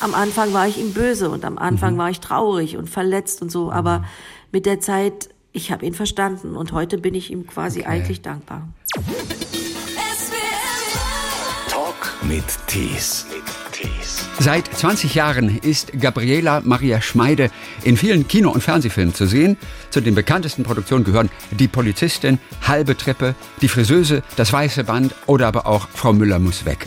am Anfang war ich ihm böse und am Anfang mhm. war ich traurig und verletzt und so, aber mit der Zeit, ich habe ihn verstanden und heute bin ich ihm quasi okay. eigentlich dankbar. Talk mit Tees. Seit 20 Jahren ist Gabriela Maria Schmeide in vielen Kino- und Fernsehfilmen zu sehen. Zu den bekanntesten Produktionen gehören Die Polizistin, Halbe Treppe, Die Friseuse, Das Weiße Band oder aber auch Frau Müller muss weg.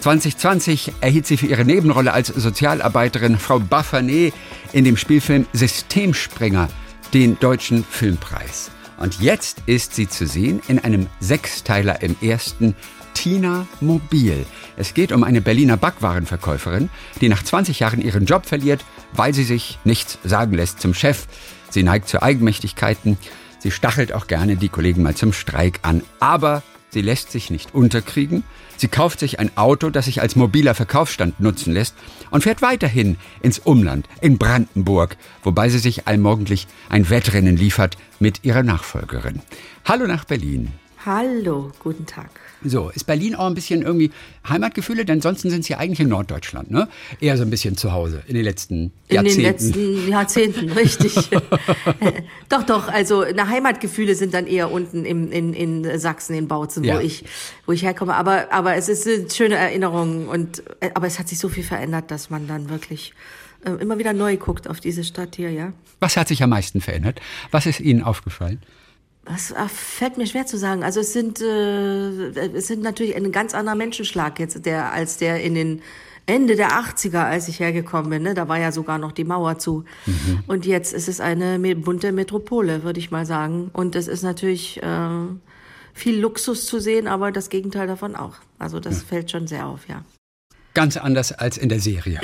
2020 erhielt sie für ihre Nebenrolle als Sozialarbeiterin Frau Baffanet in dem Spielfilm Systemspringer den Deutschen Filmpreis. Und jetzt ist sie zu sehen in einem Sechsteiler im ersten Tina Mobil. Es geht um eine Berliner Backwarenverkäuferin, die nach 20 Jahren ihren Job verliert, weil sie sich nichts sagen lässt zum Chef. Sie neigt zu Eigenmächtigkeiten. Sie stachelt auch gerne die Kollegen mal zum Streik an. Aber sie lässt sich nicht unterkriegen. Sie kauft sich ein Auto, das sich als mobiler Verkaufsstand nutzen lässt und fährt weiterhin ins Umland, in Brandenburg, wobei sie sich allmorgendlich ein Wettrennen liefert mit ihrer Nachfolgerin. Hallo nach Berlin. Hallo, guten Tag. So, ist Berlin auch ein bisschen irgendwie Heimatgefühle? Denn ansonsten sind Sie eigentlich in Norddeutschland, ne? Eher so ein bisschen zu Hause in den letzten Jahrzehnten. In den letzten Jahrzehnten, richtig. doch, doch, also na, Heimatgefühle sind dann eher unten im, in, in Sachsen, in Bautzen, ja. wo, ich, wo ich herkomme. Aber, aber es ist eine schöne Erinnerung. Und, äh, aber es hat sich so viel verändert, dass man dann wirklich äh, immer wieder neu guckt auf diese Stadt hier, ja. Was hat sich am meisten verändert? Was ist Ihnen aufgefallen? Das fällt mir schwer zu sagen. Also es sind, äh, es sind natürlich ein ganz anderer Menschenschlag jetzt, der als der in den Ende der 80er, als ich hergekommen bin. Ne? Da war ja sogar noch die Mauer zu. Mhm. Und jetzt ist es eine bunte Metropole, würde ich mal sagen. Und es ist natürlich äh, viel Luxus zu sehen, aber das Gegenteil davon auch. Also das ja. fällt schon sehr auf, ja ganz anders als in der Serie.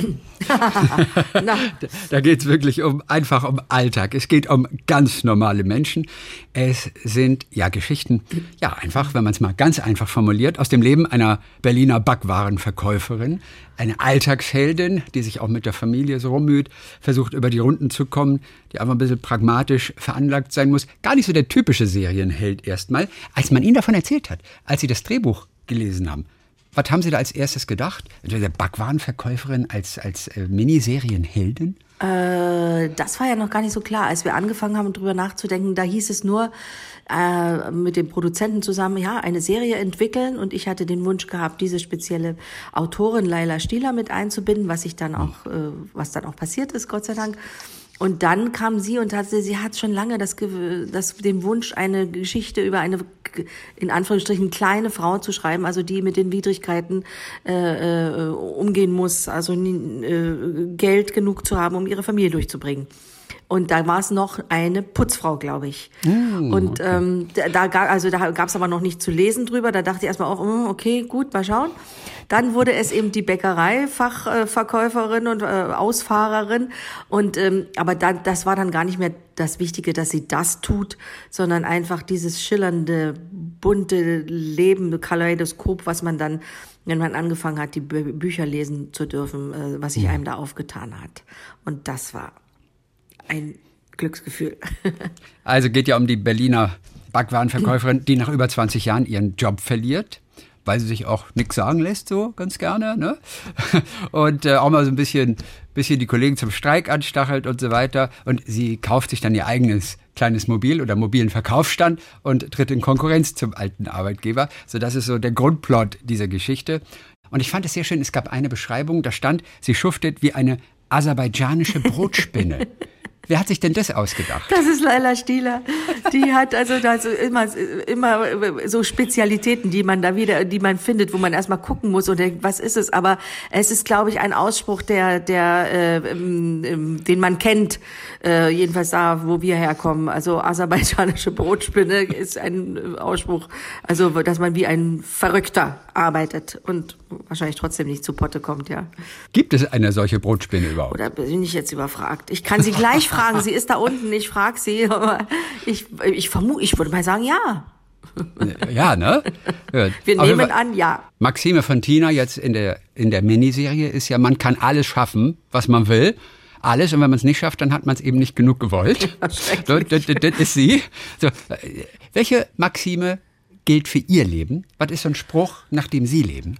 da geht es wirklich um einfach um Alltag. Es geht um ganz normale Menschen. Es sind ja Geschichten, ja einfach, wenn man es mal ganz einfach formuliert, aus dem Leben einer Berliner Backwarenverkäuferin, eine Alltagsheldin, die sich auch mit der Familie so rummüht, versucht über die Runden zu kommen, die einfach ein bisschen pragmatisch veranlagt sein muss. Gar nicht so der typische Serienheld erstmal, als man ihnen davon erzählt hat, als sie das Drehbuch gelesen haben. Was haben Sie da als erstes gedacht? Der Backwarenverkäuferin als, als äh, Miniserienheldin? Äh, das war ja noch gar nicht so klar. Als wir angefangen haben, darüber nachzudenken, da hieß es nur äh, mit dem Produzenten zusammen, ja, eine Serie entwickeln. Und ich hatte den Wunsch gehabt, diese spezielle Autorin Laila Stieler mit einzubinden, was ich dann auch, äh, was dann auch passiert ist, Gott sei Dank. Und dann kam sie und hatte, sie hat schon lange das, das, den Wunsch, eine Geschichte über eine, in Anführungsstrichen, kleine Frau zu schreiben, also die mit den Widrigkeiten äh, äh, umgehen muss, also äh, Geld genug zu haben, um ihre Familie durchzubringen. Und da war es noch eine Putzfrau, glaube ich. Mm, und okay. ähm, da, da, also da gab es aber noch nicht zu lesen drüber. Da dachte ich erstmal auch, oh, okay, gut, mal schauen. Dann wurde es eben die Bäckerei-Fachverkäuferin und äh, Ausfahrerin. Und ähm, aber da, das war dann gar nicht mehr das Wichtige, dass sie das tut, sondern einfach dieses schillernde, bunte Leben, Kaleidoskop, was man dann wenn man angefangen hat, die Bücher lesen zu dürfen, äh, was sich einem da aufgetan hat. Und das war ein Glücksgefühl. also geht ja um die Berliner Backwarenverkäuferin, die nach über 20 Jahren ihren Job verliert weil sie sich auch nichts sagen lässt, so ganz gerne. Ne? Und äh, auch mal so ein bisschen, bisschen die Kollegen zum Streik anstachelt und so weiter. Und sie kauft sich dann ihr eigenes kleines Mobil oder mobilen Verkaufsstand und tritt in Konkurrenz zum alten Arbeitgeber. So, das ist so der Grundplot dieser Geschichte. Und ich fand es sehr schön, es gab eine Beschreibung, da stand, sie schuftet wie eine aserbaidschanische Brotspinne. Wer hat sich denn das ausgedacht? Das ist Laila Stieler. Die hat also, also immer, immer so Spezialitäten, die man da wieder, die man findet, wo man erstmal gucken muss und denkt, was ist es? Aber es ist, glaube ich, ein Ausspruch, der, der, äh, ähm, den man kennt, äh, jedenfalls da, wo wir herkommen. Also aserbaidschanische Brotspinne ist ein Ausspruch, also dass man wie ein Verrückter arbeitet und wahrscheinlich trotzdem nicht zu Potte kommt, ja. Gibt es eine solche Brotspinne überhaupt? Oder bin ich jetzt überfragt? Ich kann sie gleich fragen. Sie ist da unten. Ich frage sie. Aber ich, ich vermute, ich würde mal sagen, ja. Ja, ne? Wir nehmen aber, an, ja. Maxime von Tina jetzt in der, in der Miniserie ist ja, man kann alles schaffen, was man will. Alles. Und wenn man es nicht schafft, dann hat man es eben nicht genug gewollt. das, das, das ist sie. So, welche Maxime gilt für Ihr Leben? Was ist so ein Spruch, nach dem Sie leben?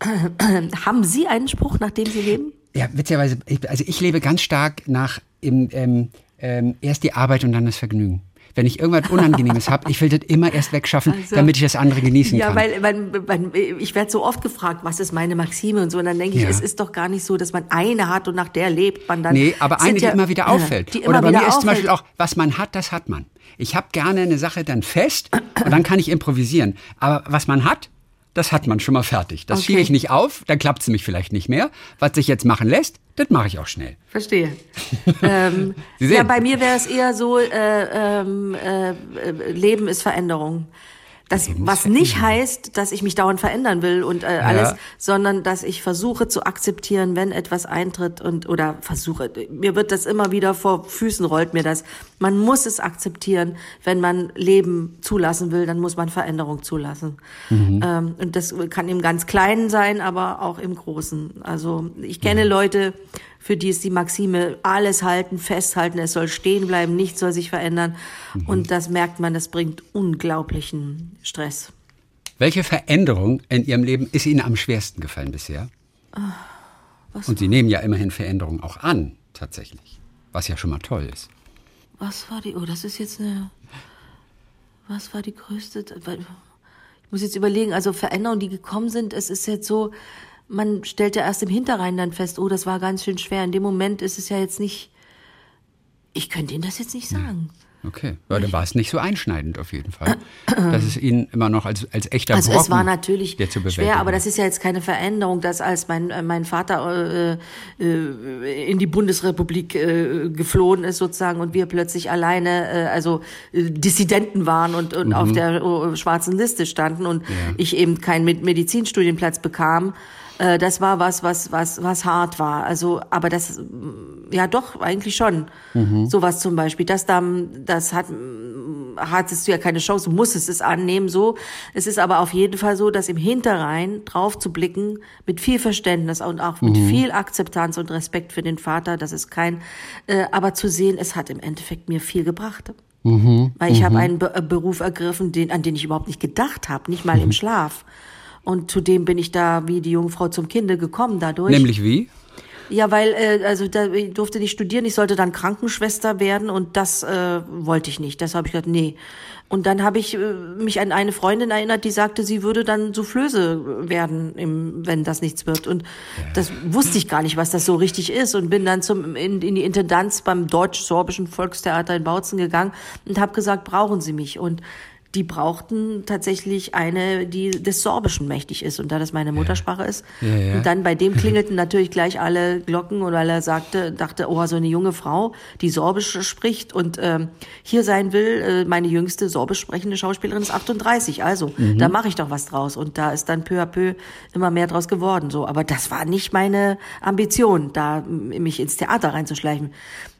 Haben Sie einen Spruch, nach dem Sie leben? Ja, witzigerweise, also ich lebe ganz stark nach im, ähm, ähm, erst die Arbeit und dann das Vergnügen. Wenn ich irgendwas Unangenehmes habe, ich will das immer erst wegschaffen, Also- damit ich das andere genießen Ja, kann. weil, weil, weil ich werde so oft gefragt, was ist meine Maxime und so. Und dann denke ich, Ja. es ist doch gar nicht so, dass man eine hat und nach der lebt man dann. Nee, aber eine, die ja- immer wieder Ja, auffällt. Immer Oder bei mir ist zum auffällt. Beispiel auch, was man hat, das hat man. Ich habe gerne eine Sache dann fest und dann kann ich improvisieren. Aber was man hat, das hat man schon mal fertig. Das Okay. schiebe ich nicht auf, dann klappt es nämlich vielleicht nicht mehr. Was sich jetzt machen lässt, das mache ich auch schnell. Verstehe. ähm, Sie sehen. ja, bei mir wäre es eher so, äh, ähm, äh, äh, Leben ist Veränderung. Das, was nicht heißt, dass ich mich dauernd verändern will und äh, alles, sondern dass ich versuche zu akzeptieren, wenn etwas eintritt und oder versuche. Mir wird das immer wieder vor Füßen rollt mir das. Man muss es akzeptieren, wenn man Leben zulassen will, dann muss man Veränderung zulassen. Ähm, und das kann im ganz Kleinen sein, aber auch im Großen. Also ich kenne Leute, für die ist die Maxime, alles halten, festhalten, es soll stehen bleiben, nichts soll sich verändern. Und das merkt man, das bringt unglaublichen Stress. Welche Veränderung in Ihrem Leben ist Ihnen am schwersten gefallen bisher? Und Sie nehmen ja immerhin Veränderungen auch an, tatsächlich. Was ja schon mal toll ist. Was war die, oh, das ist jetzt eine, was war die größte, ich muss jetzt überlegen, also Veränderungen, die gekommen sind, es ist jetzt so, man stellt ja erst im Hinterrein dann fest, oh, das war ganz schön schwer. In dem Moment ist es ja jetzt nicht, ich könnte Ihnen das jetzt nicht sagen. Okay, ja, dann war es nicht so einschneidend auf jeden Fall. Das ist Ihnen immer noch als, als echter Also Brocken, es war natürlich der zu schwer, aber das ist ja jetzt keine Veränderung, dass als mein äh, mein Vater äh, äh, in die Bundesrepublik äh, geflohen ist sozusagen und wir plötzlich alleine, äh, also äh, Dissidenten waren und, und auf der äh, schwarzen Liste standen und ich eben keinen Med- Medizinstudienplatz bekam. Äh, Das war was, was, was, was hart war. Also, aber das, ja doch, eigentlich schon. Sowas zum Beispiel. Das dann, das hat, hattest du ja keine Chance, musstest es annehmen, so. Es ist aber auf jeden Fall so, dass im Hinterrhein drauf zu blicken, mit viel Verständnis und auch mit viel Akzeptanz und Respekt für den Vater, das ist kein, äh, aber zu sehen, es hat im Endeffekt mir viel gebracht. Weil ich habe einen Be äh, Beruf ergriffen, den, an den ich überhaupt nicht gedacht habe, nicht mal im Schlaf. Und zudem bin ich da wie die Jungfrau zum Kinde gekommen dadurch. Nämlich wie? Ja, weil äh, also da, ich durfte nicht studieren, ich sollte dann Krankenschwester werden und das äh, wollte ich nicht. Das habe ich gesagt, nee. Und dann habe ich äh, mich an eine Freundin erinnert, die sagte, sie würde dann Soufflöse werden, im, wenn das nichts wird. Und das wusste ich gar nicht, was das so richtig ist. Und bin dann zum in, in die Intendanz beim Deutsch-Sorbischen Volkstheater in Bautzen gegangen und habe gesagt, brauchen Sie mich? Und die brauchten tatsächlich eine, die des Sorbischen mächtig ist. Und da das meine Muttersprache ist, Ja, ja. und dann bei dem klingelten natürlich gleich alle Glocken und weil er sagte, dachte, oh, so eine junge Frau, die Sorbisch spricht und ähm, hier sein will, äh, meine jüngste sorbisch sprechende Schauspielerin ist 38, also da mache ich doch was draus und da ist dann peu à peu immer mehr draus geworden, so. Aber das war nicht meine Ambition, da mich ins Theater reinzuschleichen.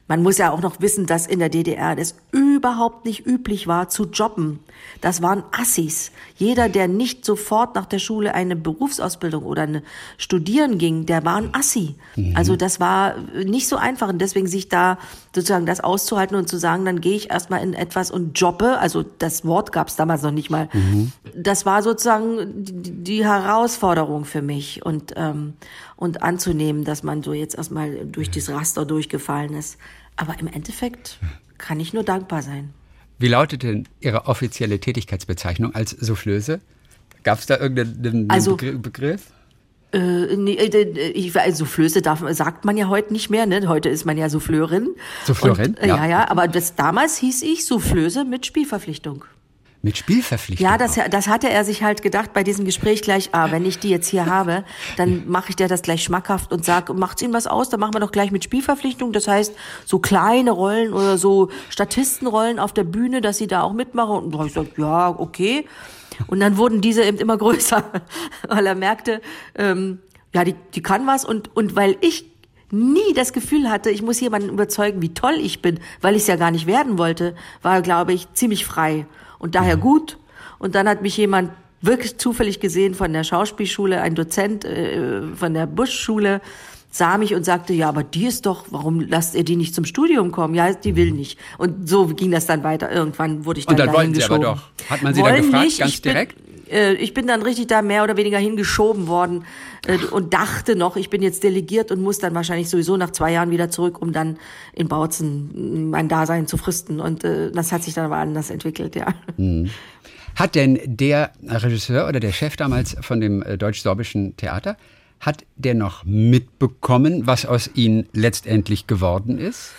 Man muss ja auch noch wissen, dass in der DDR es überhaupt nicht üblich war zu jobben. Das waren Assis. Jeder, der nicht sofort nach der Schule eine Berufsausbildung oder eine studieren ging, der war ein Assi. Also das war nicht so einfach und deswegen sich da sozusagen das auszuhalten und zu sagen, dann gehe ich erstmal in etwas und jobbe. Also das Wort gab es damals noch nicht mal. Das war sozusagen die, die Herausforderung für mich und ähm, und anzunehmen, dass man so jetzt erstmal durch dieses Raster durchgefallen ist. Aber im Endeffekt kann ich nur dankbar sein. Wie lautet denn Ihre offizielle Tätigkeitsbezeichnung als Soufflöse? Gab es da irgendeinen Also- Begr Begriff? Äh, nee, äh, ich, also Soufflöse darf, sagt man ja heute nicht mehr, ne? Heute ist man ja Souffleurin. Souffleurin, Und, äh, ja. ja. ja, aber das, damals hieß ich Soufflöse mit Spielverpflichtung. Mit Spielverpflichtung? Ja, das, das hatte er sich halt gedacht bei diesem Gespräch gleich, ah, wenn ich die jetzt hier habe, dann mache ich dir das gleich schmackhaft und sag, macht's ihm was aus, dann machen wir doch gleich mit Spielverpflichtung. Das heißt, so kleine Rollen oder so Statistenrollen auf der Bühne, dass sie da auch mitmachen. Und da ich gesagt, ja, okay. Und dann wurden diese eben immer größer, weil er merkte, ähm, ja, die, die kann was und, und weil ich nie das Gefühl hatte, ich muss jemanden überzeugen, wie toll ich bin, weil ich es ja gar nicht werden wollte, war, glaube ich, ziemlich frei und daher gut. Und dann hat mich jemand wirklich zufällig gesehen von der Schauspielschule, ein Dozent äh, von der Buschschule, sah mich und sagte, ja, aber die ist doch, warum lasst ihr die nicht zum Studium kommen? Ja, die will nicht. Und so ging das dann weiter. Irgendwann wurde ich dann Und dann wollten Sie aber doch. Hat man Sie dann Wollen gefragt, nicht. ganz ich bin, direkt? Äh, ich bin dann richtig da mehr oder weniger hingeschoben worden. Äh, und dachte noch, ich bin jetzt delegiert und muss dann wahrscheinlich sowieso nach zwei Jahren wieder zurück, um dann in Bautzen mein Dasein zu fristen. Und äh, das hat sich dann aber anders entwickelt, ja. Mhm. Hat denn der Regisseur oder der Chef damals von dem äh, deutsch-sorbischen Theater, hat der noch mitbekommen, was aus ihnen letztendlich geworden ist?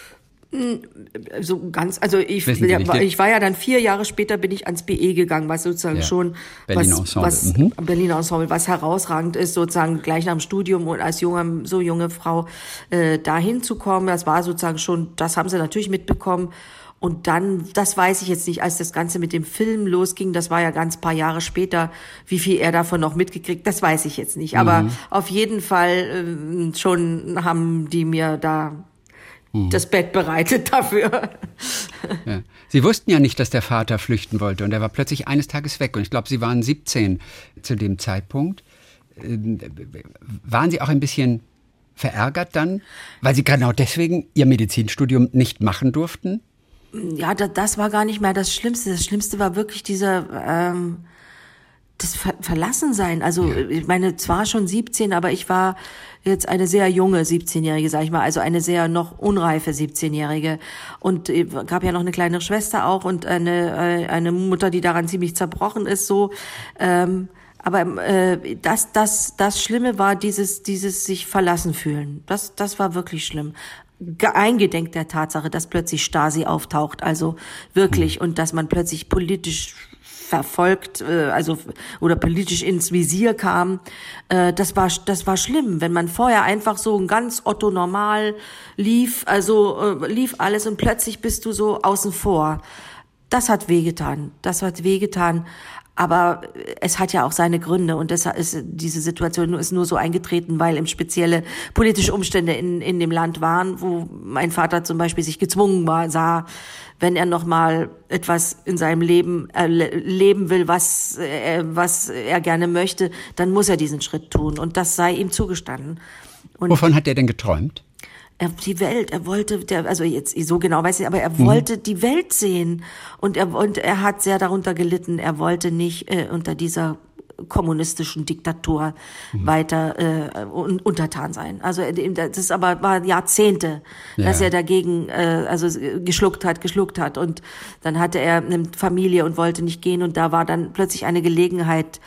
So ganz, also ich, ich war ja dann vier Jahre später bin ich ans BE gegangen, was sozusagen ja. schon Berliner was, was mhm. Berliner Ensemble, was herausragend ist, sozusagen gleich nach dem Studium und als junge, so junge Frau äh, dahin zu kommen. Das war sozusagen schon, das haben sie natürlich mitbekommen. Und dann, das weiß ich jetzt nicht, als das Ganze mit dem Film losging, das war ja ganz paar Jahre später, wie viel er davon noch mitgekriegt, das weiß ich jetzt nicht. Aber mhm. auf jeden Fall äh, schon haben die mir da mhm. das Bett bereitet dafür. Ja. Sie wussten ja nicht, dass der Vater flüchten wollte und er war plötzlich eines Tages weg. Und ich glaube, Sie waren 17 zu dem Zeitpunkt. Ähm, waren Sie auch ein bisschen verärgert dann, weil Sie genau deswegen Ihr Medizinstudium nicht machen durften? Ja, das war gar nicht mehr das Schlimmste. Das Schlimmste war wirklich dieser ähm, das Ver Verlassensein. Also ja. ich meine, zwar schon 17, aber ich war jetzt eine sehr junge 17-Jährige, sag ich mal, also eine sehr noch unreife 17-Jährige. Und äh, gab ja noch eine kleine Schwester auch und eine, äh, eine Mutter, die daran ziemlich zerbrochen ist, so. Ähm, aber äh, das, das, das Schlimme war dieses, dieses sich verlassen fühlen. Das, das war wirklich schlimm eingedenk der Tatsache, dass plötzlich Stasi auftaucht, also wirklich, und dass man plötzlich politisch verfolgt, äh, also oder politisch ins Visier kam, äh, das war das war schlimm, wenn man vorher einfach so ein ganz Otto normal lief, also äh, lief alles und plötzlich bist du so außen vor. Das hat wehgetan. Das hat wehgetan. Aber es hat ja auch seine Gründe und deshalb ist diese Situation ist nur so eingetreten, weil im spezielle politische Umstände in, in dem Land waren, wo mein Vater zum Beispiel sich gezwungen war, sah, wenn er noch mal etwas in seinem Leben äh, leben will, was, äh, was er gerne möchte, dann muss er diesen Schritt tun und das sei ihm zugestanden. Und Wovon hat er denn geträumt? Er, die Welt, er wollte, der, also jetzt so genau weiß ich, aber er mhm. wollte die Welt sehen und er und er hat sehr darunter gelitten. Er wollte nicht äh, unter dieser kommunistischen Diktatur mhm. weiter äh, un untertan sein. Also äh, das ist aber war Jahrzehnte, ja. dass er dagegen äh, also geschluckt hat, geschluckt hat und dann hatte er eine Familie und wollte nicht gehen und da war dann plötzlich eine Gelegenheit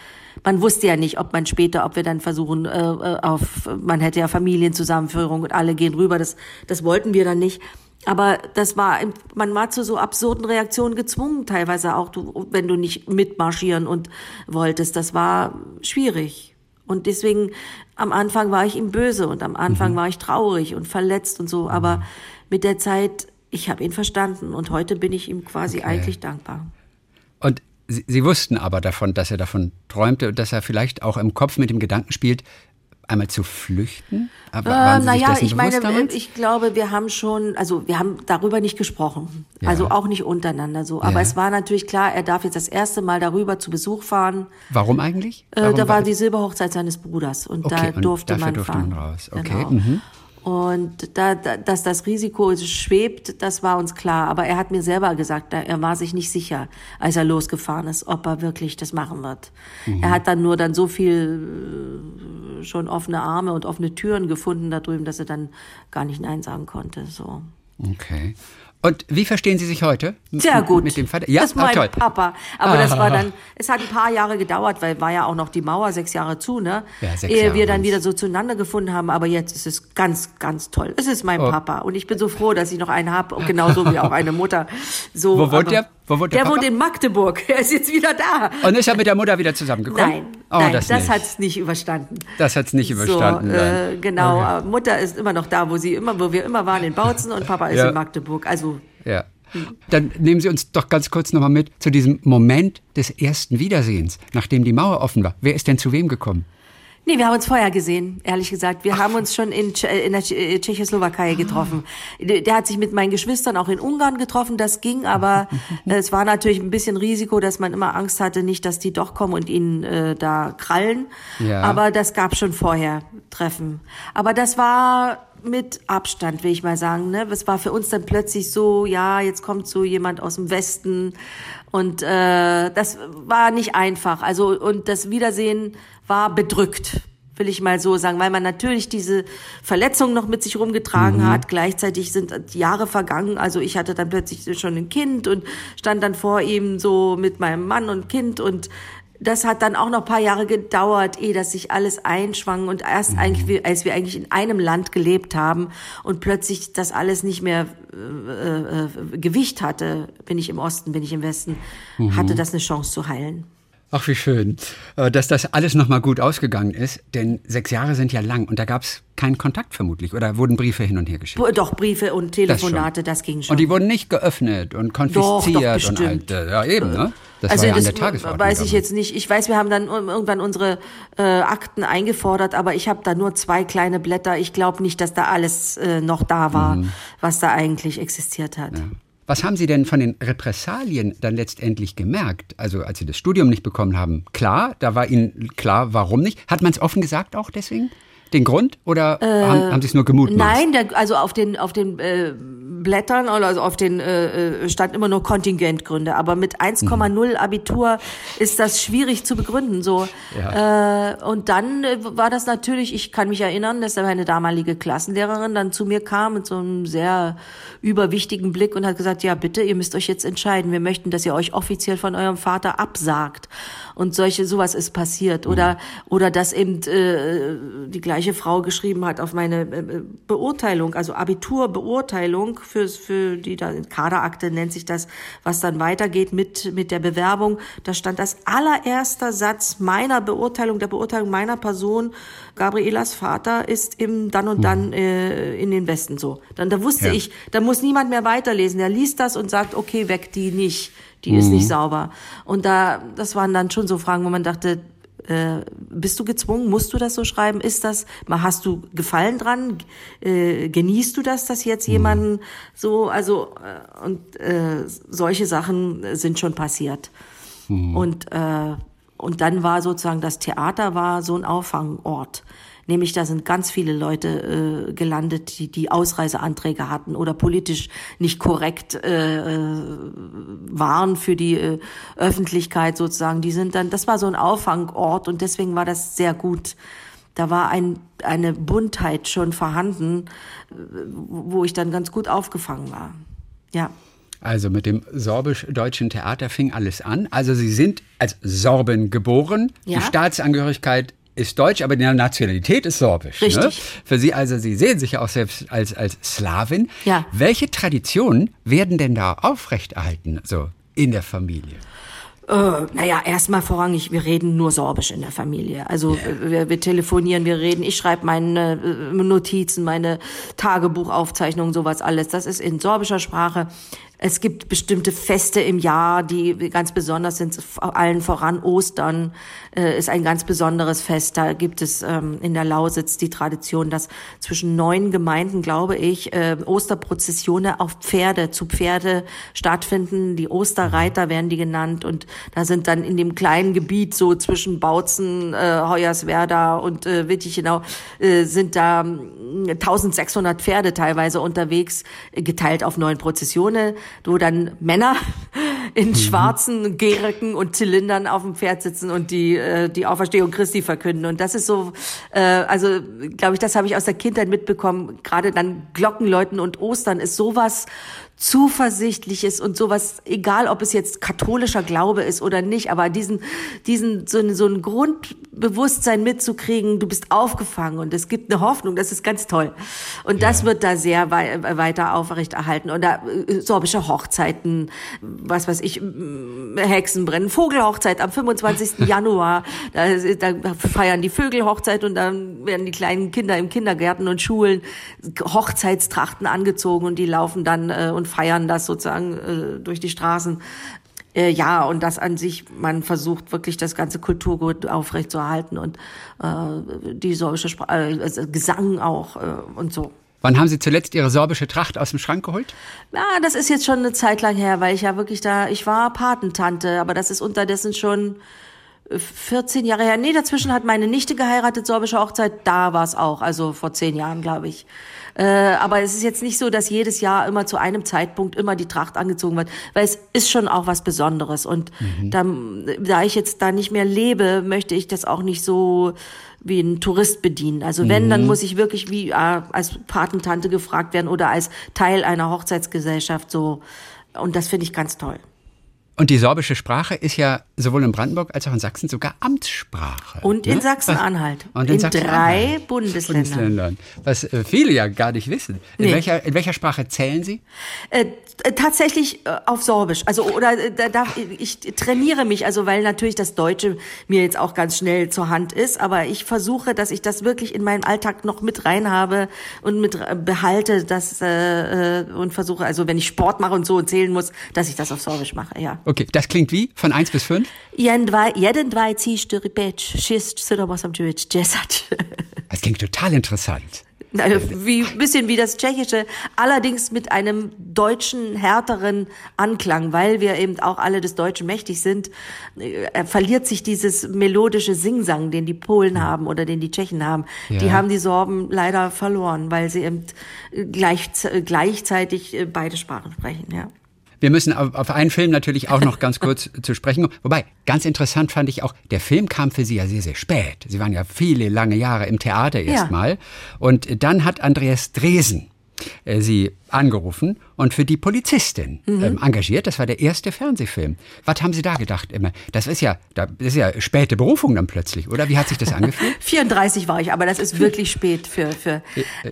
man wusste ja nicht, ob man später, ob wir dann versuchen, äh, äh, auf, man hätte ja Familienzusammenführung und alle gehen rüber, das, das wollten wir dann nicht. Aber das war, man war zu so absurden Reaktionen gezwungen, teilweise auch, du, wenn du nicht mitmarschieren und wolltest. Das war schwierig. Und deswegen, am Anfang war ich ihm böse und am Anfang mhm. war ich traurig und verletzt und so. Aber mhm. mit der Zeit, ich habe ihn verstanden und heute bin ich ihm quasi okay. eigentlich dankbar. Sie, Sie wussten aber davon, dass er davon träumte und dass er vielleicht auch im Kopf mit dem Gedanken spielt, einmal zu flüchten? Aber äh, naja, ich meine, damals? ich glaube, wir haben schon, also wir haben darüber nicht gesprochen. Ja. Also auch nicht untereinander so. Aber ja. es war natürlich klar, er darf jetzt das erste Mal darüber zu Besuch fahren. Warum eigentlich? Warum äh, da war, war die Silberhochzeit seines Bruders und okay, da durfte und man durfte fahren. Man raus. Okay. Genau. Mhm. Und da, da, dass das Risiko schwebt, das war uns klar. Aber er hat mir selber gesagt, er war sich nicht sicher, als er losgefahren ist, ob er wirklich das machen wird. Mhm. Er hat dann nur dann so viel äh, schon offene Arme und offene Türen gefunden da drüben, dass er dann gar nicht Nein sagen konnte. So. Okay. Und wie verstehen Sie sich heute? Sehr gut. Mit dem Vater? Ja, das ist mein ah, Papa. Aber ah. das war dann, es hat ein paar Jahre gedauert, weil war ja auch noch die Mauer sechs Jahre zu, ne? Ja, sechs Ehe Jahre wir dann wieder so zueinander gefunden haben. Aber jetzt ist es ganz, ganz toll. Es ist mein oh. Papa. Und ich bin so froh, dass ich noch einen habe. Genauso wie auch eine Mutter. So, Wo wohnt der? Wo wohnt der, der wohnt in Magdeburg. Er ist jetzt wieder da. Und ist er mit der Mutter wieder zusammengekommen? Nein, oh, nein das, das hat es nicht überstanden. Das hat es nicht überstanden. So, äh, genau, okay. Mutter ist immer noch da, wo sie immer, wo wir immer waren in Bautzen und Papa ist ja. in Magdeburg. Also ja. Dann nehmen Sie uns doch ganz kurz nochmal mit zu diesem Moment des ersten Wiedersehens, nachdem die Mauer offen war. Wer ist denn zu wem gekommen? Nee, wir haben uns vorher gesehen, ehrlich gesagt. Wir Ach. haben uns schon in, in der äh, Tschechoslowakei getroffen. Der hat sich mit meinen Geschwistern auch in Ungarn getroffen, das ging, aber es war natürlich ein bisschen Risiko, dass man immer Angst hatte, nicht, dass die doch kommen und ihn äh, da krallen. Ja. Aber das gab schon vorher Treffen. Aber das war mit Abstand, will ich mal sagen. Ne? Es war für uns dann plötzlich so, ja, jetzt kommt so jemand aus dem Westen und äh, das war nicht einfach. Also und das Wiedersehen war bedrückt will ich mal so sagen, weil man natürlich diese Verletzung noch mit sich rumgetragen mhm. hat. Gleichzeitig sind Jahre vergangen. Also ich hatte dann plötzlich schon ein Kind und stand dann vor ihm so mit meinem Mann und Kind und das hat dann auch noch paar Jahre gedauert, ehe das sich alles einschwang und erst mhm. eigentlich, als wir eigentlich in einem Land gelebt haben und plötzlich das alles nicht mehr äh, äh, Gewicht hatte, bin ich im Osten, bin ich im Westen, mhm. hatte das eine Chance zu heilen. Ach, wie schön, äh, dass das alles nochmal gut ausgegangen ist. Denn sechs Jahre sind ja lang und da gab es keinen Kontakt vermutlich. Oder wurden Briefe hin und her geschickt? Doch, Briefe und Telefonate, das, das ging schon. Und die wurden nicht geöffnet und konfisziert doch, doch, und halt, ja eben, ne? Das also war ja das an der Tagesordnung. Weiß ich jetzt nicht. Ich weiß, wir haben dann irgendwann unsere äh, Akten eingefordert, aber ich habe da nur zwei kleine Blätter. Ich glaube nicht, dass da alles äh, noch da war, mhm. was da eigentlich existiert hat. Ja. Was haben Sie denn von den Repressalien dann letztendlich gemerkt? Also als Sie das Studium nicht bekommen haben, klar, da war Ihnen klar, warum nicht. Hat man es offen gesagt auch deswegen? Den Grund oder äh, haben, haben Sie es nur gemutmaßt? Nein, der, also auf den auf den äh, Blättern, also auf den äh, äh stand immer nur Kontingentgründe, aber mit 1,0 mhm. Abitur ist das schwierig zu begründen. So ja. äh, und dann äh, war das natürlich. Ich kann mich erinnern, dass meine damalige Klassenlehrerin dann zu mir kam mit so einem sehr überwichtigen Blick und hat gesagt: Ja, bitte, ihr müsst euch jetzt entscheiden. Wir möchten, dass ihr euch offiziell von eurem Vater absagt. Und solche sowas ist passiert oder mhm. oder dass eben äh, die gleiche Frau geschrieben hat auf meine äh, Beurteilung, also Abiturbeurteilung für, für die da Kaderakte nennt sich das, was dann weitergeht mit, mit der Bewerbung. Da stand das allererster Satz meiner Beurteilung, der Beurteilung meiner Person, Gabrielas Vater ist im dann und dann mhm. äh, in den Westen so. Dann da wusste ja. ich, da muss niemand mehr weiterlesen. Der liest das und sagt, okay, weg die nicht. Die mhm. ist nicht mhm. sauber. Und da, das waren dann schon so Fragen, wo man dachte, äh, bist du gezwungen? Musst du das so schreiben? Ist das, hast du Gefallen dran? Äh, genießt du das, dass jetzt mhm. jemanden so, also, äh, und äh, solche Sachen sind schon passiert. Mhm. Und, äh, und dann war sozusagen das Theater war so ein Auffangort. Nämlich da sind ganz viele Leute äh, gelandet, die, die Ausreiseanträge hatten oder politisch nicht korrekt äh, äh, waren für die äh, Öffentlichkeit sozusagen. Die sind dann, das war so ein Auffangort und deswegen war das sehr gut. Da war ein, eine Buntheit schon vorhanden, wo ich dann ganz gut aufgefangen war. Ja. Also mit dem sorbisch-deutschen Theater fing alles an. Also Sie sind als Sorben geboren. Ja. Die Staatsangehörigkeit ist deutsch, aber die Nationalität ist sorbisch. Ne? Richtig. Ne? Für Sie also, Sie sehen sich ja auch selbst als, als Slawin. Ja. Welche Traditionen werden denn da aufrechterhalten, so in der Familie? Äh, naja, erstmal vorrangig, wir reden nur Sorbisch in der Familie. Also yeah. wir, wir, telefonieren, wir reden, ich schreibe meine äh, Notizen, meine Tagebuchaufzeichnungen, sowas alles. Das ist in sorbischer Sprache. Es gibt bestimmte Feste im Jahr, die ganz besonders sind, allen voran Ostern äh, ist ein ganz besonderes Fest. Da gibt es ähm, in der Lausitz die Tradition, dass zwischen neun Gemeinden, glaube ich, äh, Osterprozessionen auf Pferde, zu Pferde stattfinden. Die Osterreiter werden die genannt und da sind dann in dem kleinen Gebiet so zwischen Bautzen, äh, Hoyerswerda und äh, Wittichenau äh, sind da 1600 äh, Pferde teilweise unterwegs, geteilt auf neun Prozessionen wo dann Männer in mhm. schwarzen Geröcken und Zylindern auf dem Pferd sitzen und die äh, die Auferstehung Christi verkünden. Und das ist so, äh, also glaube ich, das habe ich aus der Kindheit mitbekommen. Gerade dann Glockenläuten und Ostern ist sowas zuversichtliches und sowas, egal ob es jetzt katholischer Glaube ist oder nicht, aber diesen, diesen, so, ein, so ein Grundbewusstsein mitzukriegen, du bist aufgefangen und es gibt eine Hoffnung, das ist ganz toll. Und ja. das wird da sehr wei weiter aufrechterhalten. Und da äh, sorbische Hochzeiten, was weiß ich, Hexenbrennen, Vogelhochzeit am 25. Januar, da, da feiern die Vögel Hochzeit und dann werden die kleinen Kinder im Kindergärten und Schulen Hochzeitstrachten angezogen und die laufen dann äh, und feiern das sozusagen äh, durch die Straßen. Äh, ja, und das an sich, man versucht wirklich das ganze Kulturgut aufrechtzuerhalten und äh, die sorbische Sprache, äh, also Gesang auch äh, und so. Wann haben Sie zuletzt Ihre sorbische Tracht aus dem Schrank geholt? Ja, das ist jetzt schon eine Zeit lang her, weil ich ja wirklich da, ich war Patentante, aber das ist unterdessen schon 14 Jahre her. Nee, dazwischen hat meine Nichte geheiratet, sorbische Hochzeit. Da war es auch, also vor zehn Jahren, glaube ich. Äh, aber es ist jetzt nicht so, dass jedes Jahr immer zu einem Zeitpunkt immer die Tracht angezogen wird, weil es ist schon auch was Besonderes. Und mhm. da, da ich jetzt da nicht mehr lebe, möchte ich das auch nicht so wie ein Tourist bedienen. Also wenn, mhm. dann muss ich wirklich wie äh, als Patentante gefragt werden oder als Teil einer Hochzeitsgesellschaft so. Und das finde ich ganz toll. Und die sorbische Sprache ist ja sowohl in Brandenburg als auch in Sachsen sogar Amtssprache. Und in ne? Sachsen-Anhalt. Und in, in Sachsen drei Bundesländern. Bundesländern. Was äh, viele ja gar nicht wissen. In, nee. welcher, in welcher Sprache zählen Sie? Äh, tatsächlich äh, auf Sorbisch. Also oder äh, da, da, ich trainiere mich, also weil natürlich das Deutsche mir jetzt auch ganz schnell zur Hand ist, aber ich versuche, dass ich das wirklich in meinen Alltag noch mit rein habe und mit behalte, das äh, und versuche, also wenn ich Sport mache und so und zählen muss, dass ich das auf Sorbisch mache, ja. Okay, das klingt wie? Von 1 bis 5? Jeden zwei ziehst du repetsch, schist, so was am Deutsch, Das klingt total interessant. Wie, bisschen wie das Tschechische, allerdings mit einem deutschen, härteren Anklang, weil wir eben auch alle des Deutschen mächtig sind, äh, verliert sich dieses melodische Singsang, den die Polen haben oder den die Tschechen haben. Ja. Die haben die Sorben leider verloren, weil sie eben gleich, gleichzeitig äh, beide Sprachen sprechen, ja. Wir müssen auf, auf einen Film natürlich auch noch ganz kurz zu sprechen. Wobei, ganz interessant fand ich auch, der Film kam für Sie ja sehr, sehr spät. Sie waren ja viele lange Jahre im Theater erstmal. Ja. Und dann hat Andreas Dresen äh, sie angerufen und für die Polizistin mhm. ähm, engagiert. Das war der erste Fernsehfilm. Was haben Sie da gedacht immer? Das ist ja, das ist ja späte Berufung dann plötzlich, oder? Wie hat sich das angefühlt? 34 war ich, aber das ist wirklich spät für, für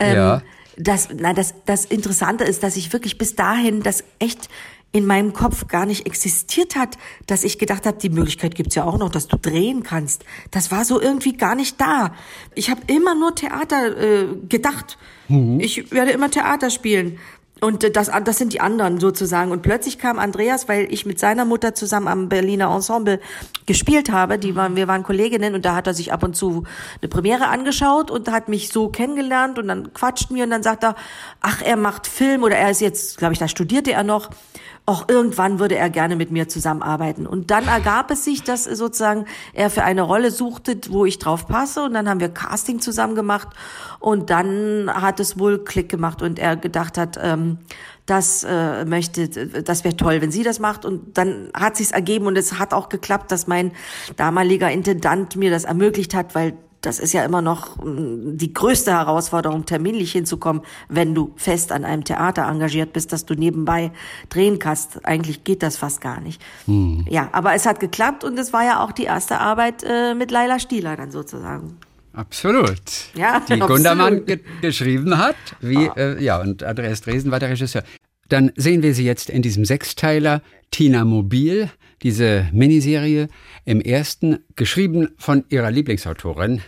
ähm, ja. das, na, das, das Interessante ist, dass ich wirklich bis dahin das echt in meinem Kopf gar nicht existiert hat, dass ich gedacht habe, die Möglichkeit gibt's ja auch noch, dass du drehen kannst. Das war so irgendwie gar nicht da. Ich habe immer nur Theater äh, gedacht. Mhm. Ich werde immer Theater spielen. Und äh, das, das sind die anderen sozusagen. Und plötzlich kam Andreas, weil ich mit seiner Mutter zusammen am Berliner Ensemble gespielt habe. Die waren, wir waren Kolleginnen und da hat er sich ab und zu eine Premiere angeschaut und hat mich so kennengelernt und dann quatscht mir und dann sagt er, ach, er macht Film oder er ist jetzt, glaube ich, da studierte er noch auch irgendwann würde er gerne mit mir zusammenarbeiten. Und dann ergab es sich, dass sozusagen er für eine Rolle suchte, wo ich drauf passe. Und dann haben wir Casting zusammen gemacht. Und dann hat es wohl Klick gemacht und er gedacht hat, ähm, das äh, möchte, das wäre toll, wenn sie das macht. Und dann hat sich's ergeben und es hat auch geklappt, dass mein damaliger Intendant mir das ermöglicht hat, weil das ist ja immer noch mm, die größte Herausforderung, terminlich hinzukommen, wenn du fest an einem Theater engagiert bist, dass du nebenbei drehen kannst. Eigentlich geht das fast gar nicht. Hm. Ja, aber es hat geklappt und es war ja auch die erste Arbeit äh, mit Laila Stieler dann sozusagen. Absolut. Ja, die absolut. Gundermann ge geschrieben hat, wie, oh. äh, ja, und Andreas Dresen war der Regisseur. Dann sehen wir sie jetzt in diesem Sechsteiler Tina Mobil, diese Miniserie im ersten, geschrieben von ihrer Lieblingsautorin.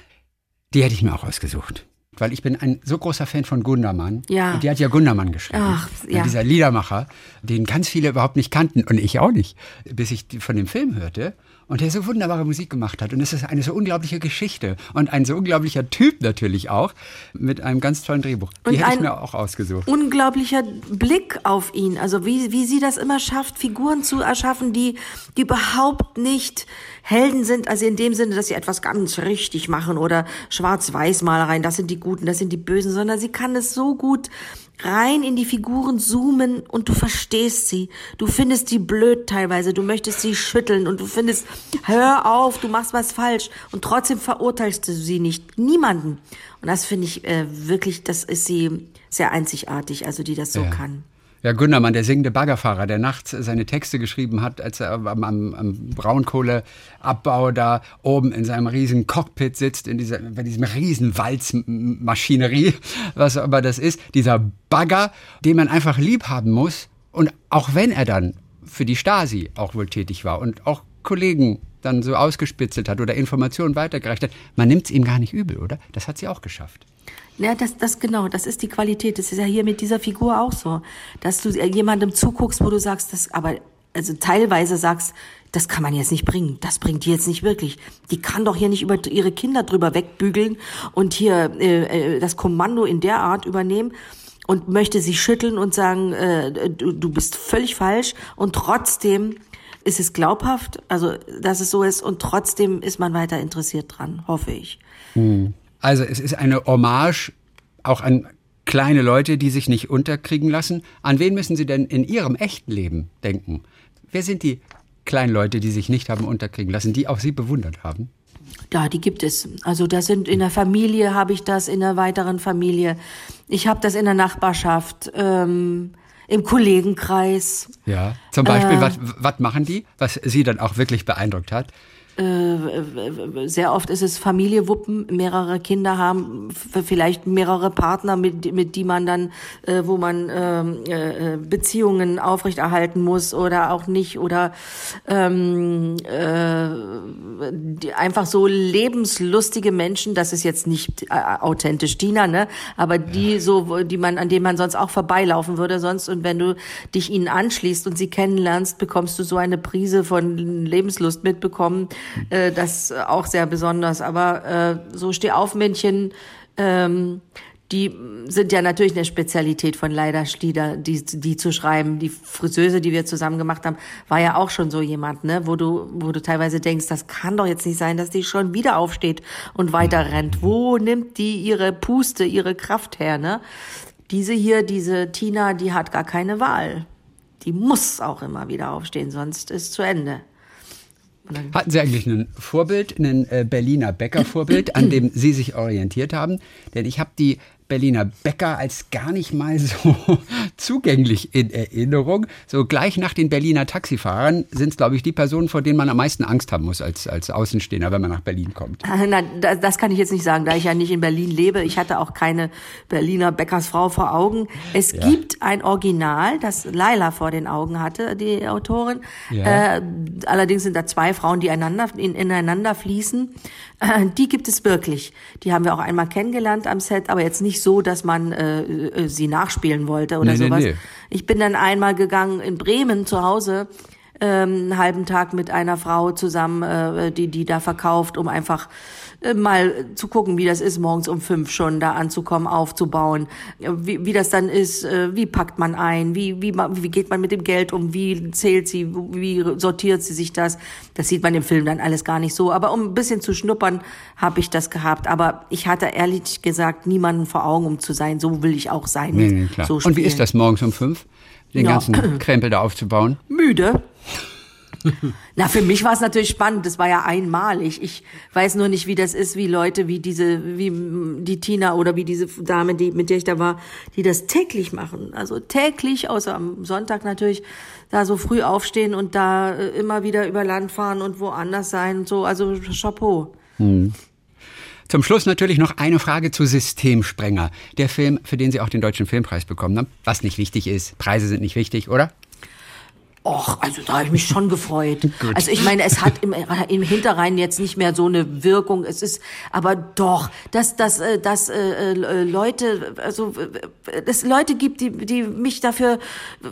Die hätte ich mir auch ausgesucht. Weil ich bin ein so großer Fan von Gundermann. Ja. Und die hat ja Gundermann geschrieben. Ach, ja. Dieser Liedermacher, den ganz viele überhaupt nicht kannten und ich auch nicht, bis ich von dem Film hörte und der so wunderbare Musik gemacht hat. Und es ist eine so unglaubliche Geschichte und ein so unglaublicher Typ natürlich auch mit einem ganz tollen Drehbuch. Die und hätte ich mir auch ausgesucht. Unglaublicher Blick auf ihn. Also wie, wie sie das immer schafft, Figuren zu erschaffen, die, die überhaupt nicht Helden sind, also in dem Sinne, dass sie etwas ganz richtig machen oder Schwarz-Weiß-Malereien, das sind die Guten, das sind die Bösen, sondern sie kann es so gut rein in die Figuren zoomen und du verstehst sie. Du findest die blöd teilweise, du möchtest sie schütteln und du findest, hör auf, du machst was falsch und trotzdem verurteilst du sie nicht. Niemanden. Und das finde ich äh, wirklich, das ist sie sehr einzigartig, also die das so ja. kann. Ja, Gündermann, der singende Baggerfahrer, der nachts seine Texte geschrieben hat, als er am, am, am Braunkohleabbau da oben in seinem riesen Cockpit sitzt, in dieser, bei diesem riesen Walzmaschinerie, was aber das ist, dieser Bagger, den man einfach lieb haben muss. Und auch wenn er dann für die Stasi auch wohl tätig war und auch Kollegen dann so ausgespitzelt hat oder Informationen weitergereicht hat, man nimmt es ihm gar nicht übel, oder? Das hat sie auch geschafft. Ja, das, das genau, das ist die Qualität. Das ist ja hier mit dieser Figur auch so, dass du jemandem zuguckst, wo du sagst, das, aber also teilweise sagst, das kann man jetzt nicht bringen, das bringt die jetzt nicht wirklich. Die kann doch hier nicht über ihre Kinder drüber wegbügeln und hier äh, äh, das Kommando in der Art übernehmen und möchte sie schütteln und sagen, äh, du, du bist völlig falsch und trotzdem ist es glaubhaft, also dass es so ist und trotzdem ist man weiter interessiert dran, hoffe ich. Also es ist eine Hommage auch an kleine Leute, die sich nicht unterkriegen lassen. An wen müssen Sie denn in Ihrem echten Leben denken? Wer sind die kleinen Leute, die sich nicht haben unterkriegen lassen, die auch Sie bewundert haben? Ja, die gibt es. Also das sind in der Familie habe ich das, in der weiteren Familie. Ich habe das in der Nachbarschaft, ähm, im Kollegenkreis. Ja. Zum Beispiel, äh, was machen die, was Sie dann auch wirklich beeindruckt hat? Äh, sehr oft ist es Familie wuppen, mehrere Kinder haben, vielleicht mehrere Partner, mit, mit die man dann, äh, wo man ähm, äh, Beziehungen aufrechterhalten muss oder auch nicht oder ähm, äh, einfach so lebenslustige Menschen, das ist jetzt nicht äh, authentisch Tina, ne, aber die ja. so, die man, an denen man sonst auch vorbeilaufen würde sonst und wenn du dich ihnen anschließt und sie kennenlernst, bekommst du so eine Prise von Lebenslust mitbekommen, äh, das auch sehr besonders. Aber äh, so Stehaufmännchen, ähm, die sind ja natürlich eine Spezialität von Leider Schlieder, die, die zu schreiben. Die Friseuse, die wir zusammen gemacht haben, war ja auch schon so jemand, ne, wo du, wo du teilweise denkst, das kann doch jetzt nicht sein, dass die schon wieder aufsteht und weiter rennt. Wo nimmt die ihre Puste, ihre Kraft her, ne? Diese hier, diese Tina, die hat gar keine Wahl. Die muss auch immer wieder aufstehen, sonst ist zu Ende. Hatten Sie eigentlich ein Vorbild, ein äh, Berliner Bäcker-Vorbild, an dem Sie sich orientiert haben? Denn ich habe die Berliner Bäcker als gar nicht mal so zugänglich in Erinnerung. So gleich nach den Berliner Taxifahrern sind es, glaube ich, die Personen, vor denen man am meisten Angst haben muss als, als Außenstehender, wenn man nach Berlin kommt. Na, das kann ich jetzt nicht sagen, da ich ja nicht in Berlin lebe. Ich hatte auch keine Berliner Bäckersfrau vor Augen. Es ja. gibt ein Original, das Laila vor den Augen hatte, die Autorin. Ja. Äh, allerdings sind da zwei Frauen, die einander, in, ineinander fließen. Die gibt es wirklich. Die haben wir auch einmal kennengelernt am Set, aber jetzt nicht so, dass man äh, äh, sie nachspielen wollte oder nee, sowas. Nee, nee. Ich bin dann einmal gegangen in Bremen zu Hause ähm, einen halben Tag mit einer Frau zusammen, äh, die die da verkauft, um einfach mal zu gucken, wie das ist, morgens um fünf schon da anzukommen, aufzubauen, wie, wie das dann ist, äh, wie packt man ein, wie, wie, wie geht man mit dem Geld um, wie zählt sie, wie sortiert sie sich das. Das sieht man im Film dann alles gar nicht so. Aber um ein bisschen zu schnuppern, habe ich das gehabt. Aber ich hatte ehrlich gesagt niemanden vor Augen, um zu sein. So will ich auch sein. Nee, nee, klar. So Und wie ist das morgens um fünf? Den ja. ganzen Krempel da aufzubauen? Müde. Na, für mich war es natürlich spannend. Das war ja einmalig. Ich weiß nur nicht, wie das ist, wie Leute, wie diese, wie die Tina oder wie diese Dame, die, mit der ich da war, die das täglich machen. Also täglich, außer am Sonntag natürlich, da so früh aufstehen und da äh, immer wieder über Land fahren und woanders sein und so. Also Chapeau. Hm. Zum Schluss natürlich noch eine Frage zu Systemsprenger. Der Film, für den Sie auch den Deutschen Filmpreis bekommen haben. Was nicht wichtig ist. Preise sind nicht wichtig, oder? Och, also da habe ich mich schon gefreut. Also ich meine, es hat im, im Hinterrhein jetzt nicht mehr so eine Wirkung. Es ist, aber doch, dass dass äh, dass äh, äh, Leute, also es Leute gibt, die die mich dafür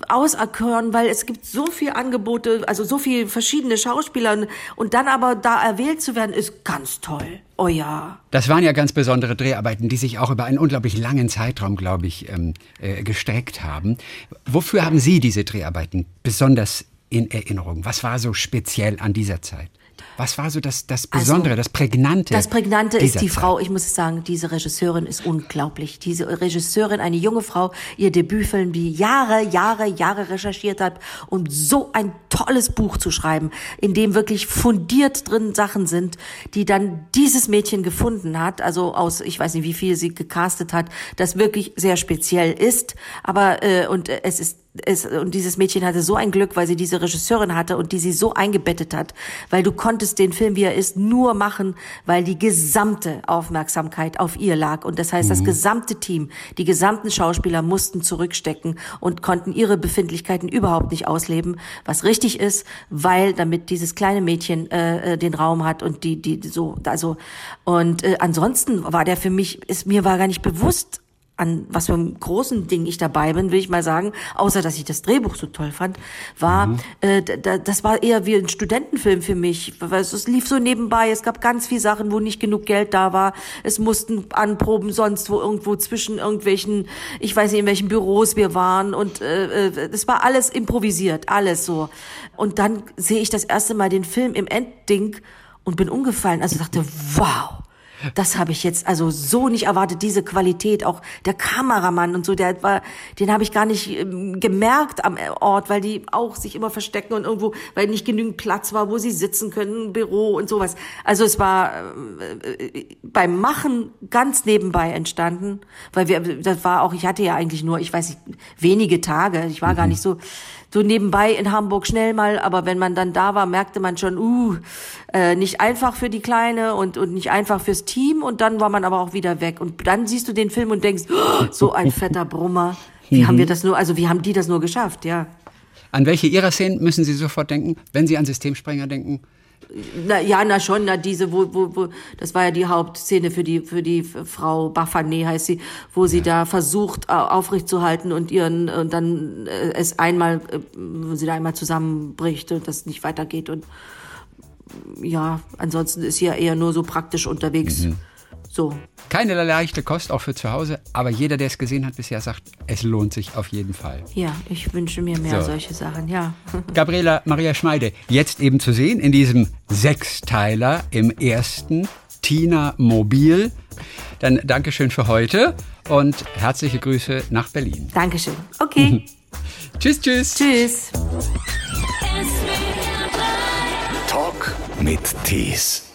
auserkören, weil es gibt so viel Angebote, also so viel verschiedene Schauspieler und dann aber da erwählt zu werden, ist ganz toll. Oh ja. Das waren ja ganz besondere Dreharbeiten, die sich auch über einen unglaublich langen Zeitraum, glaube ich, ähm, äh, gestreckt haben. Wofür haben Sie diese Dreharbeiten besonders in Erinnerung? Was war so speziell an dieser Zeit? Was war so das, das also, Besondere, also, das Prägnante? Das Prägnante ist die Zeit? Frau, ich muss sagen, diese Regisseurin ist unglaublich. Diese Regisseurin, eine junge Frau, ihr Debütfilm, die Jahre, Jahre, Jahre recherchiert hat, um so ein tolles Buch zu schreiben, in dem wirklich fundiert drin Sachen sind, die dann dieses Mädchen gefunden hat, also aus, ich weiß nicht, wie viel sie gecastet hat, das wirklich sehr speziell ist, aber äh, und es ist es, und dieses Mädchen hatte so ein Glück, weil sie diese Regisseurin hatte und die sie so eingebettet hat, weil du konntest den Film, wie er ist, nur machen, weil die gesamte Aufmerksamkeit auf ihr lag. Und das heißt, mhm. das gesamte Team, die gesamten Schauspieler mussten zurückstecken und konnten ihre Befindlichkeiten überhaupt nicht ausleben, was richtig ist, weil damit dieses kleine Mädchen äh, äh den Raum hat und die, die so, also und äh, ansonsten war der für mich, ist mir war gar nicht bewusst, an was für einem großen Ding ich dabei bin, will ich mal sagen, außer dass ich das Drehbuch so toll fand, war, mhm. äh, das war eher wie ein Studentenfilm für mich. Es lief so nebenbei, es gab ganz viele Sachen, wo nicht genug Geld da war. Es mussten Anproben sonst wo irgendwo zwischen irgendwelchen, ich weiß nicht, in welchen Büros wir waren und äh, äh das war alles improvisiert, alles so. Und dann sehe ich das erste Mal den Film im Endding und bin umgefallen. Also dachte, wow das habe ich jetzt also so nicht erwartet, diese Qualität, auch der Kameramann und so, der war, den habe ich gar nicht ähm, gemerkt am Ort, weil die auch sich immer verstecken und irgendwo, weil nicht genügend Platz war, wo sie sitzen können, Büro und sowas. Also es war äh, äh, beim Machen ganz nebenbei entstanden, weil wir, das war auch, ich hatte ja eigentlich nur, ich weiß nicht, wenige Tage, ich war mhm. gar nicht so so nebenbei in Hamburg schnell mal, aber wenn man dann da war, merkte man schon, uh, äh, nicht einfach für die Kleine und, und nicht einfach fürs Team und dann war man aber auch wieder weg. Und dann siehst du den Film und denkst, oh, so ein fetter Brummer. Wie haben wir das nur, also wie haben die das nur geschafft, ja. An welche ihrer Szenen müssen Sie sofort denken, wenn Sie an Systemsprenger denken? Na, ja, na schon, na diese, wo, wo, wo, das war ja die Hauptszene für die, für die Frau Baffané heißt sie, wo sie ja. da versucht aufrechtzuhalten und ihren, und dann äh, es einmal, äh, wo sie da einmal zusammenbricht und das nicht weitergeht und ja, ansonsten ist sie ja eher nur so praktisch unterwegs. Mhm. So. Keine leichte Kost, auch für zu Hause, aber jeder, der es gesehen hat bisher, sagt, es lohnt sich auf jeden Fall. Ja, ich wünsche mir mehr so. solche Sachen, ja. Gabriela Maria Schmeide, jetzt eben zu sehen in diesem Sechsteiler im ersten Tina Mobil. Dann Dankeschön für heute und herzliche Grüße nach Berlin. Dankeschön. Okay. tschüss, tschüss. Tschüss. Talk mit Tees.